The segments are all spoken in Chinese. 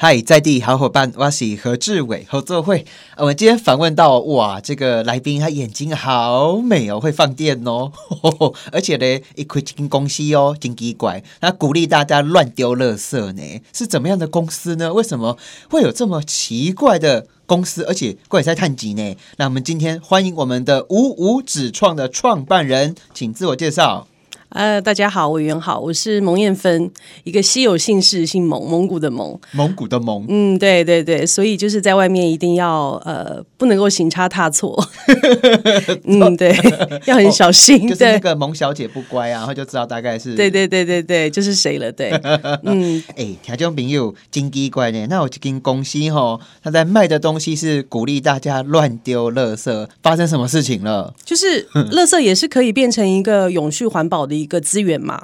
嗨，在地好伙伴，我是何志伟，合作会。我们今天访问到，哇，这个来宾他眼睛好美哦，会放电哦，而且呢，一开金公司哦，金奇怪，他鼓励大家乱丢垃圾呢，是怎么样的公司呢？为什么会有这么奇怪的公司？而且怪在探级呢？那我们今天欢迎我们的五五纸创的创办人，请自我介绍。呃，大家好，委员好，我是蒙艳芬，一个稀有姓氏，姓蒙，蒙古的蒙，蒙古的蒙，嗯，对对对，所以就是在外面一定要呃，不能够行差踏错，嗯，对，要很小心，就是那个蒙小姐不乖啊，然后就知道大概是，对对对对对，就是谁了，对，嗯，哎，听众朋友，金鸡怪呢，那我就跟公司哈，他在卖的东西是鼓励大家乱丢垃圾，发生什么事情了？就是垃圾也是可以变成一个永续环保的。一个资源嘛，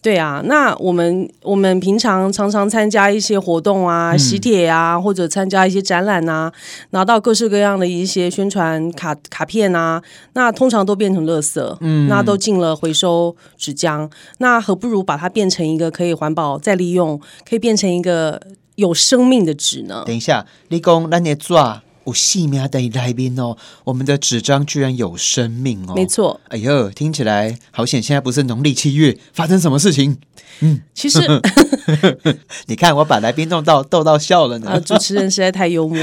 对啊，那我们我们平常常常参加一些活动啊，喜帖啊，或者参加一些展览啊，拿到各式各样的一些宣传卡卡片啊，那通常都变成垃圾，嗯，那都进了回收纸浆，那何不如把它变成一个可以环保再利用，可以变成一个有生命的纸呢？等一下，立功，那你抓。有细苗在来宾哦，我们的纸张居然有生命哦！没错，哎呦，听起来好险！现在不是农历七月，发生什么事情？嗯，其实 你看，我把来宾弄到逗到笑了呢。主持人实在太幽默。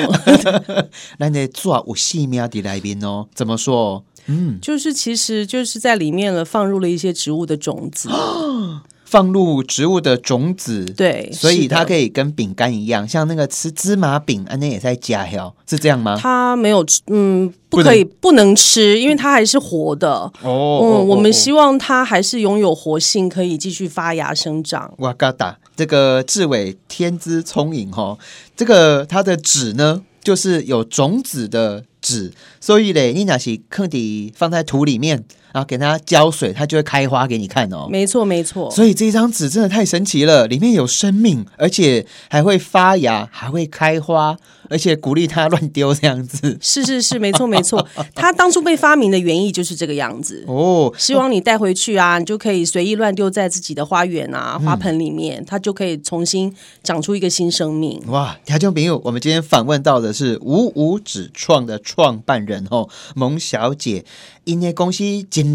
那你做有细苗的来宾哦，怎么说？嗯，就是其实就是在里面了，放入了一些植物的种子。放入植物的种子，对，所以它可以跟饼干一样，像那个吃芝麻饼，那也在加哟，是这样吗？它没有吃，嗯，不可以，不能吃，因为它还是活的。哦，嗯，我们希望它还是拥有活性，可以继续发芽生长。哇嘎达，这个志伟天资聪颖哈，这个它的籽呢，就是有种子的籽，所以嘞，你那是坑底放在土里面。然后给它浇水，它就会开花给你看哦。没错，没错。所以这张纸真的太神奇了，里面有生命，而且还会发芽，还会开花。而且鼓励它乱丢这样子，是是是，没错没错。它当初被发明的原意就是这个样子哦，希望你带回去啊，你就可以随意乱丢在自己的花园啊、花盆里面，它就可以重新长出一个新生命。哇，听众朋友，我们今天访问到的是五五纸创的创办人哦，蒙小姐，因为公司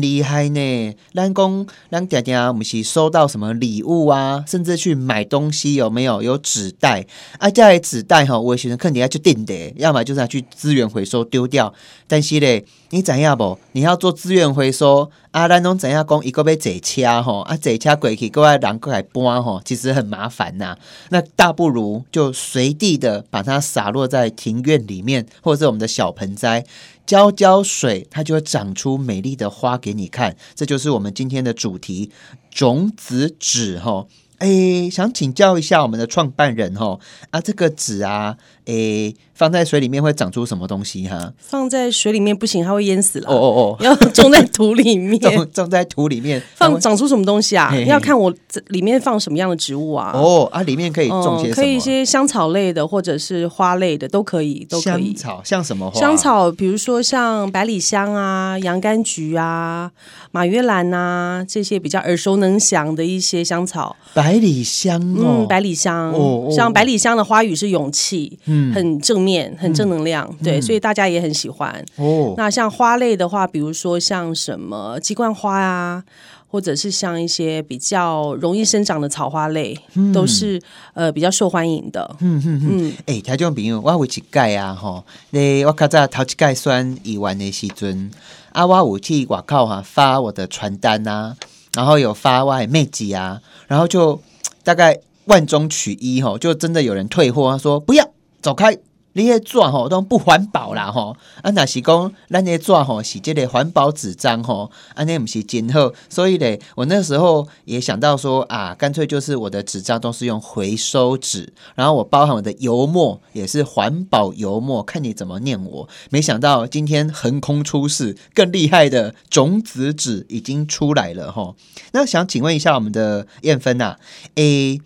厉害呢。咱讲咱爹爹，毋是收到什么礼物啊，甚至去买东西有没有有纸袋啊？这纸袋哈，我学生肯定。要去定的，要么就是要去资源回收丢掉。但是嘞，你怎样不？你要做资源回收啊？咱拢怎样讲？一个被坐车吼啊，坐车过去，各位人过来搬吼，其实很麻烦呐。那大不如就随地的把它洒落在庭院里面，或者是我们的小盆栽，浇浇水，它就会长出美丽的花给你看。这就是我们今天的主题——种子纸吼。哎，想请教一下我们的创办人哈啊，这个纸啊，哎，放在水里面会长出什么东西哈？放在水里面不行，它会淹死了。哦哦哦，要种在土里面，种种在土里面，放长出什么东西啊？要看我里面放什么样的植物啊？哦啊，里面可以种些什么？可以一些香草类的，或者是花类的都可以，都可以。香草像什么花？香草，比如说像百里香啊、洋甘菊啊、马约兰啊这些比较耳熟能详的一些香草。百里香哦，百里香哦，像百里香的花语是勇气，嗯，很正面，很正能量，对，所以大家也很喜欢。哦，那像花类的话，比如说像什么鸡冠花啊，或者是像一些比较容易生长的草花类，都是呃比较受欢迎的。嗯嗯嗯，哎，台中朋友，我有一盖啊，吼，你我较早头一盖算一万的时阵，啊，我有去外口哈发我的传单啊。然后有发外妹子啊，然后就大概万中取一哈，就真的有人退货，他说不要走开。你些纸吼都不环保啦吼，啊那是讲咱些纸吼是这个环保纸张吼，安尼不是真好，所以咧，我那时候也想到说啊，干脆就是我的纸张都是用回收纸，然后我包含我的油墨也是环保油墨，看你怎么念我。没想到今天横空出世，更厉害的种子纸已经出来了吼。那想请问一下我们的燕芬呐，A。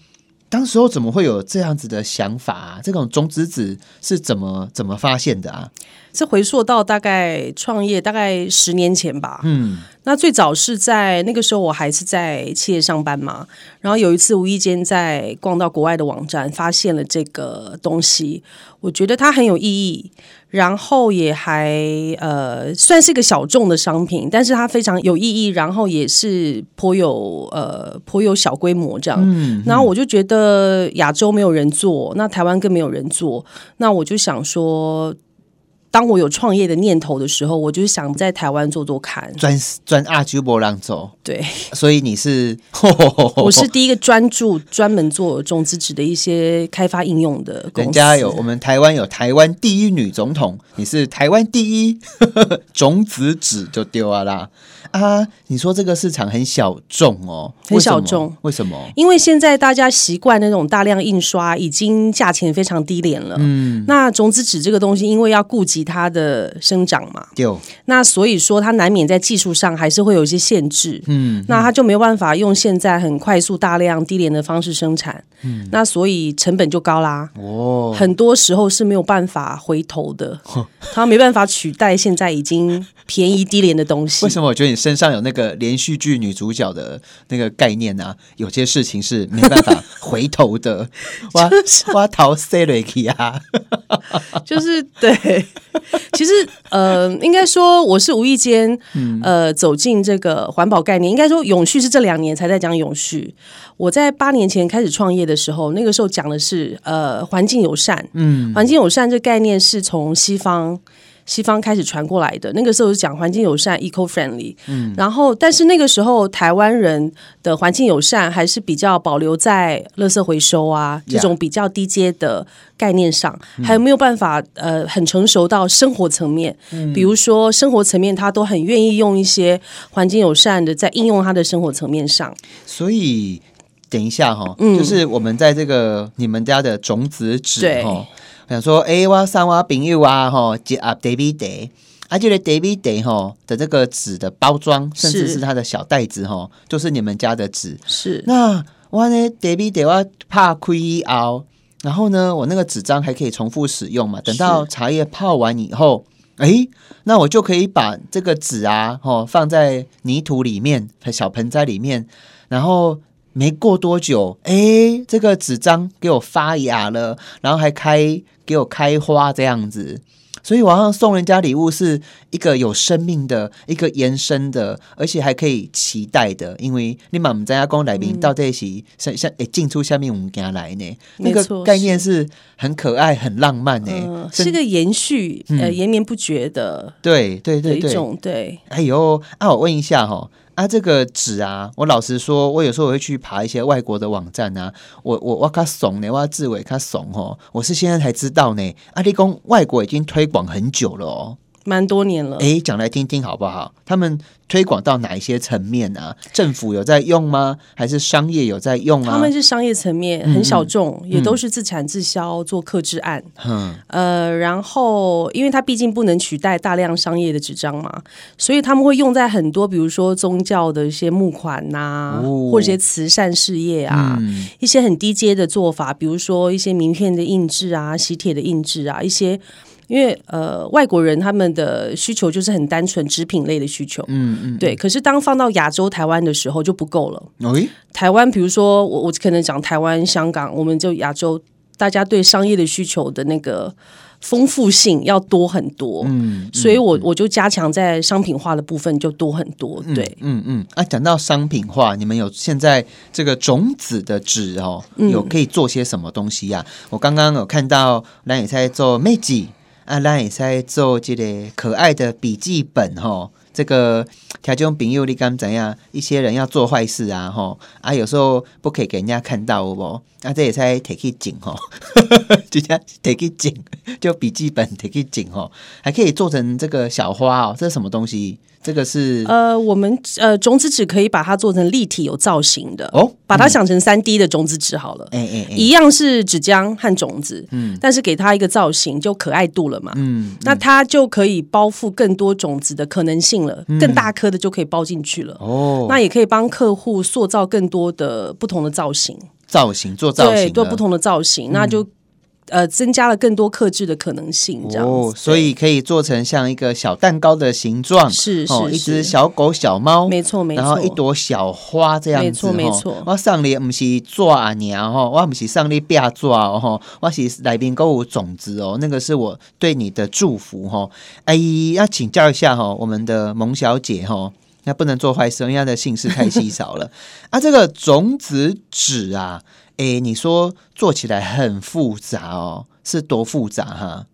当时候怎么会有这样子的想法啊？这种种子子是怎么怎么发现的啊？这回溯到大概创业大概十年前吧。嗯，那最早是在那个时候我还是在企业上班嘛，然后有一次无意间在逛到国外的网站，发现了这个东西，我觉得它很有意义。然后也还呃算是一个小众的商品，但是它非常有意义，然后也是颇有呃颇有小规模这样。嗯然后我就觉得亚洲没有人做，那台湾更没有人做，那我就想说。当我有创业的念头的时候，我就是想在台湾做做看，专专阿居波浪走。对，所以你是 我是第一个专注专门做种子纸的一些开发应用的公司。人家有我们台湾有台湾第一女总统，你是台湾第一种子纸就丢啊啦。啊，你说这个市场很小众哦，很小众，为什么？因为现在大家习惯那种大量印刷，已经价钱非常低廉了。嗯，那种子纸这个东西，因为要顾及它的生长嘛，就那所以说它难免在技术上还是会有一些限制。嗯，那它就没有办法用现在很快速、大量、低廉的方式生产。嗯，那所以成本就高啦。哦，很多时候是没有办法回头的，它没办法取代现在已经便宜低廉的东西。为什么我觉得你？身上有那个连续剧女主角的那个概念啊，有些事情是没办法回头的。挖挖桃 C 瑞奇啊，就是对。其实呃，应该说我是无意间呃走进这个环保概念。应该说永续是这两年才在讲永续。我在八年前开始创业的时候，那个时候讲的是呃环境友善。嗯，环境友善这概念是从西方。西方开始传过来的，那个时候是讲环境友善 （eco friendly）。嗯，然后但是那个时候台湾人的环境友善还是比较保留在垃圾回收啊这种比较低阶的概念上，还有没有办法呃很成熟到生活层面？嗯，比如说生活层面，他都很愿意用一些环境友善的在应用他的生活层面上。所以等一下哈，嗯就是我们在这个你们家的种子纸哈。想说，哎，我三我朋友啊，吼，接 up David Day，啊，这个 David Day 吼的这个纸的包装，甚至是它的小袋子，吼，就是你们家的纸。是。那我呢，David Day 我怕亏熬，然后呢，我那个纸张还可以重复使用嘛？等到茶叶泡完以后，哎，那我就可以把这个纸啊，吼，放在泥土里面，小盆栽里面，然后。没过多久，哎，这个纸张给我发芽了，然后还开给我开花这样子，所以网上送人家礼物是一个有生命的一个延伸的，而且还可以期待的，因为你妈妈在家公来宾到这起像像诶进出下面我们家来呢，那个概念是很可爱很浪漫呢，是个延续呃延绵不绝的，对对对对，一种对。哎呦，啊，我问一下哈。啊，这个纸啊，我老实说，我有时候我会去爬一些外国的网站啊，我我我卡怂呢，我要自伟卡怂哦，我是现在才知道呢，阿里公外国已经推广很久了哦。蛮多年了，哎，讲来听听好不好？他们推广到哪一些层面啊？政府有在用吗？还是商业有在用啊？他们是商业层面，很小众，也都是自产自销做克制案。嗯，呃，然后因为它毕竟不能取代大量商业的纸张嘛，所以他们会用在很多，比如说宗教的一些募款呐，或者一些慈善事业啊，一些很低阶的做法，比如说一些名片的印制啊，喜帖的印制啊，一些。因为呃，外国人他们的需求就是很单纯纸品类的需求，嗯嗯，对。可是当放到亚洲台湾的时候就不够了。台湾，比如说我我可能讲台湾、香港，我们就亚洲，大家对商业的需求的那个丰富性要多很多，嗯，所以我我就加强在商品化的部分就多很多，对，嗯嗯。啊，讲到商品化，你们有现在这个种子的纸哦，有可以做些什么东西呀？我刚刚有看到蓝野在做妹记。啊，咱也在做这个可爱的笔记本吼，这个条件朋友你敢怎样？一些人要做坏事啊吼，啊有时候不可以给人家看到哦，啊这也在 take 紧吼，直接 take 紧，就笔记本 take 紧吼，还可以做成这个小花哦，这是什么东西？这个是呃，我们呃种子纸可以把它做成立体有造型的哦，把它想成三 D 的种子纸好了，哎哎，一样是纸浆和种子，嗯，但是给它一个造型就可爱度了嘛，嗯，那它就可以包覆更多种子的可能性了，更大颗的就可以包进去了，哦，那也可以帮客户塑造更多的不同的造型，造型做造型，对，做不同的造型，那就。呃增加了更多克制的可能性，这样哦，所以可以做成像一个小蛋糕的形状，是哦，是一只小狗、小猫，没错没错，然后一朵小花这样子，没错没错我上里不是抓啊娘吼，我不是上里变抓哦吼，我是来宾购物种子哦，那个是我对你的祝福哈。哎，要请教一下哈，我们的萌小姐哈。那不能做坏事，因为她的姓氏太稀少了啊。这个种子纸啊，哎，你说做起来很复杂哦，是多复杂哈？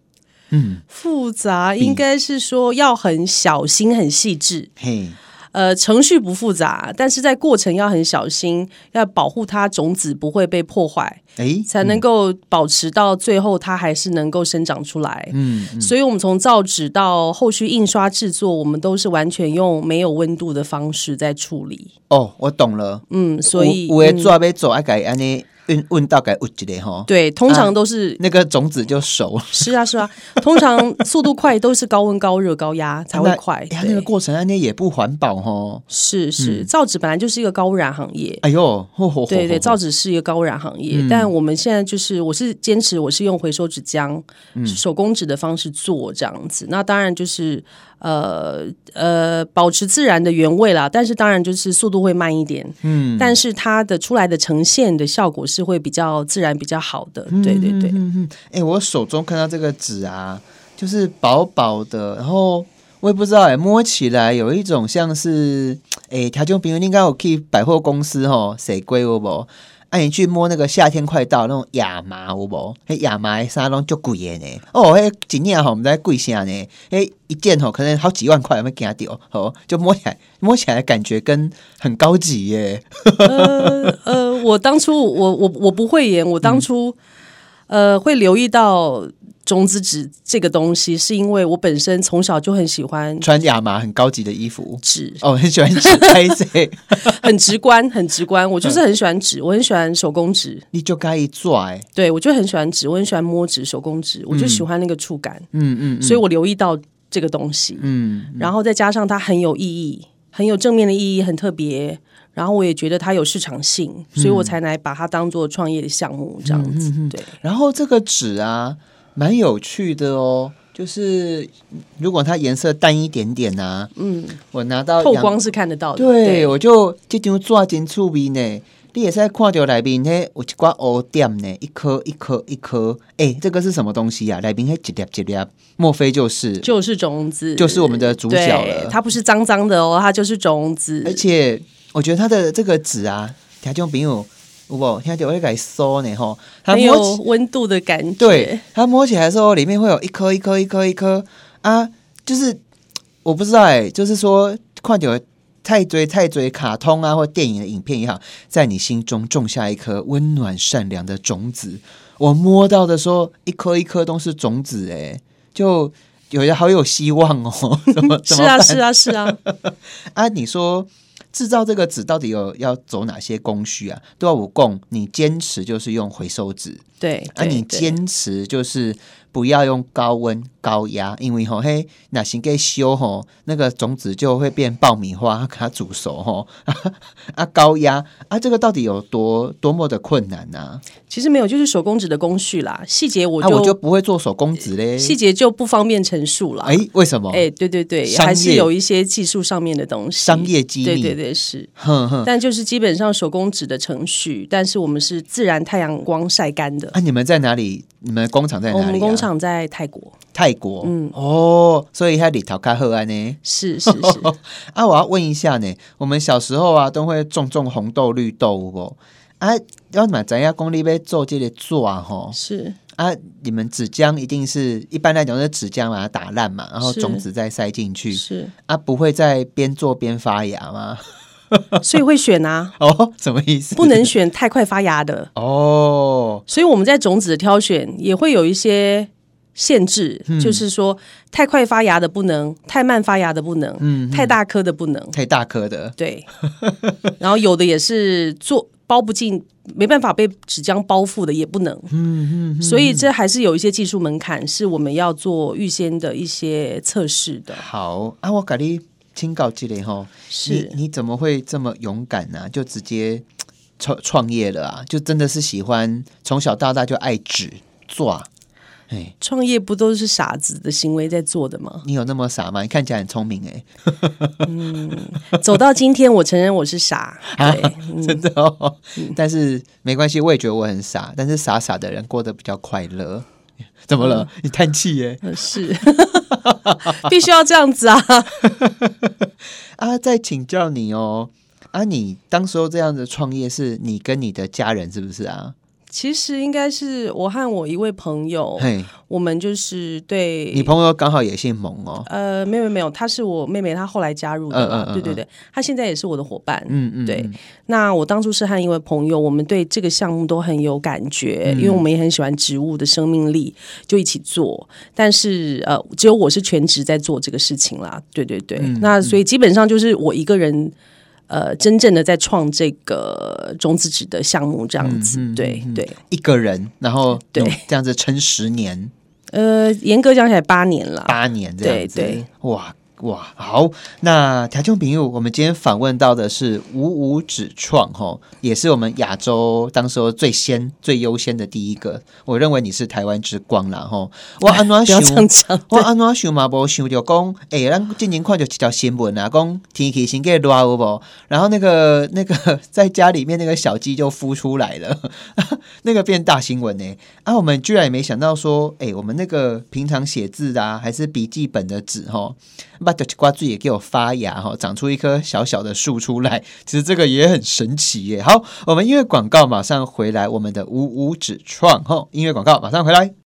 嗯，复杂，应该是说要很小心、很细致。嘿，呃，程序不复杂，但是在过程要很小心，要保护它种子不会被破坏，哎，才能够保持到最后它还是能够生长出来。嗯，嗯所以，我们从造纸到后续印刷制作，我们都是完全用没有温度的方式在处理。哦，我懂了。嗯，所以有的嗯抓要做，爱改安尼运运到改有一个吼，对，通常都是、那个种子就熟了。是啊是啊，通常速度快都是高温、高热、高压才会快。那个，过程安尼也不环保哈。是是，造纸本来就是一个高污染行业。哎呦，吼吼对对，造纸纸是一个高污染行业，嗯但我们现在就是，我是坚持我是用回收纸浆、嗯手工纸的方式做这样子。那当然就是呃呃，保持自然的原味啦，但是当然就是速度会慢一点，嗯，但是它的出来的呈现的效果是会比较自然、比较好的。对对对，哎，我手中看到这个纸啊，就是薄薄的，然后我也不知道哎，摸起来有一种像是哎，条件朋友应该有去百货公司吼，谁贵有无？啊，你去摸那个夏天快到那种亚麻有无？嘿亚麻的衫拢足贵的呢。哦，迄一件吼，毋知贵啥呢？嘿一件吼，可能好几万块，有没惊到？哦，就摸起来，摸起来感觉跟很高级耶。呃呃，我当初我我我不会演，我当初、呃会留意到种子纸这个东西，是因为我本身从小就很喜欢穿亚麻很高级的衣服。纸，哦，很喜欢纸拍 谁？很直观，很直观。我就是很喜欢纸，我很喜欢手工纸，你就该一抓哎。对我就很喜欢纸，我很喜欢摸纸、手工纸，我就喜欢那个触感，嗯嗯所以我留意到这个东西，嗯，然后再加上它很有意义，很有正面的意义，很特别。然后我也觉得它有市场性，所以我才来把它当做创业的项目这样子。对，然后这个纸啊，蛮有趣的哦。就是如果它颜色淡一点点呐、嗯，我拿到透光是看得到的。对，我就这张纸真趣味呢。你也在看到里面呢，有一挂黑点呢，一颗一颗一颗。哎，这个是什么东西啊？里面还一粒一粒，莫非就是？就是种子，就是我们的主角了它不是脏脏的哦，它就是种子。而且我觉得它的这个纸啊，听众朋友，有无听到我在给收呢吼，它摸有温度的感觉。对，它摸起来的时候，里面会有一颗一颗一颗一颗啊，就是我不知道哎、就是说快点太追太追卡通啊或电影的影片也好，在你心中种下一颗温暖善良的种子。我摸到的时候，一颗一颗都是种子哎、就有的好有希望哦。怎么 怎是啊，是啊，是啊。啊，你说制造这个纸到底有要走哪些工序啊？都要我供，你坚持就是用回收纸，对，啊，你对对坚持就是不要用高温高压，因为吼嘿，那先给修吼，那个种子就会变爆米花，给它煮熟吼。啊，高压啊，这个到底有多多么的困难呐、其实没有，就是手工纸的工序啦，细节我啊？就,、我就不会做手工纸嘞。细节就不方便陈述了。哎，为什么？哎，对对对，还是有一些技术上面的东西，商业机密。对对对是，哼哼。但就是基本上手工纸的程序，但是我们是自然太阳光晒干的。啊，你们在哪里？你们工厂在哪里、啊？我们工厂在泰国，泰国。嗯，哦，所以它里头卡赫安呢。是是 是，啊，我要问一下呢，我们小时候啊都会种种红豆、绿豆哦？啊，要买咱家公里要做这个做啊吼是啊，你们纸浆一定是一般来讲是纸浆把它打烂嘛，然后是种子再塞进去是，啊，不会再边做边发芽吗？所以会选啊，哦，什么意思？不能选太快发芽的。哦，所以我们在种子的挑选也会有一些限制，嗯就是说太快发芽的不能，太慢发芽的不能，嗯太大颗的不能，太大颗的，对。然后有的也是做包不进，没办法被纸浆包覆的也不能，嗯嗯。所以这还是有一些技术门槛，是我们要做预先的一些测试的。好啊，我给你请教这里吼，是你你怎么会这么勇敢呢、就直接创创业了啊？就真的是喜欢从小到大就爱纸，做？哎，创业不都是傻子的行为在做的吗？你有那么傻吗？你看起来很聪明哎。嗯，走到今天，我承认我是傻，对，真的哦。但是没关系，我也觉得我很傻。但是傻傻的人过得比较快乐。怎么了？你叹气耶？是，必须要这样子啊！啊，再请教你哦。啊，你当时候这样子创业，是你跟你的家人是不是啊？其实应该是我和我一位朋友，我们就是对。你朋友刚好也姓蒙哦。呃，没有没有，她是我妹妹，她后来加入的。嗯嗯对对对，她现在也是我的伙伴。嗯嗯。对，那我当初是和一位朋友，我们对这个项目都很有感觉，因为我们也很喜欢植物的生命力，就一起做。但是呃，只有我是全职在做这个事情啦。对对对。那所以基本上就是我一个人。呃，真正的在创这个中资纸的项目，这样子，对对，一个人，然后对。这样子撑十年，呃，严格讲起来八年了，八年这样子，哇。哇，好，那台中朋友，我们今天访问到的是五五纸创，哈，也是我们亚洲当时候最先、最优先的第一个。我认为你是台湾之光啦，哈。我安怎想？我安怎想嘛？无想着讲，哎，咱今年看就一条新闻啊，讲天气先给热有无？然后那个 那个在家里面那个小鸡就孵出来了，那个变大新闻呢。啊，我们居然也没想到说，哎，我们那个平常写字啊，还是笔记本的纸，吼。把的瓜子也给我发芽哈，长出一棵小小的树出来。其实这个也很神奇耶。好，我们音乐广告马上回来，我们的五五指创哈，音乐广告马上回来。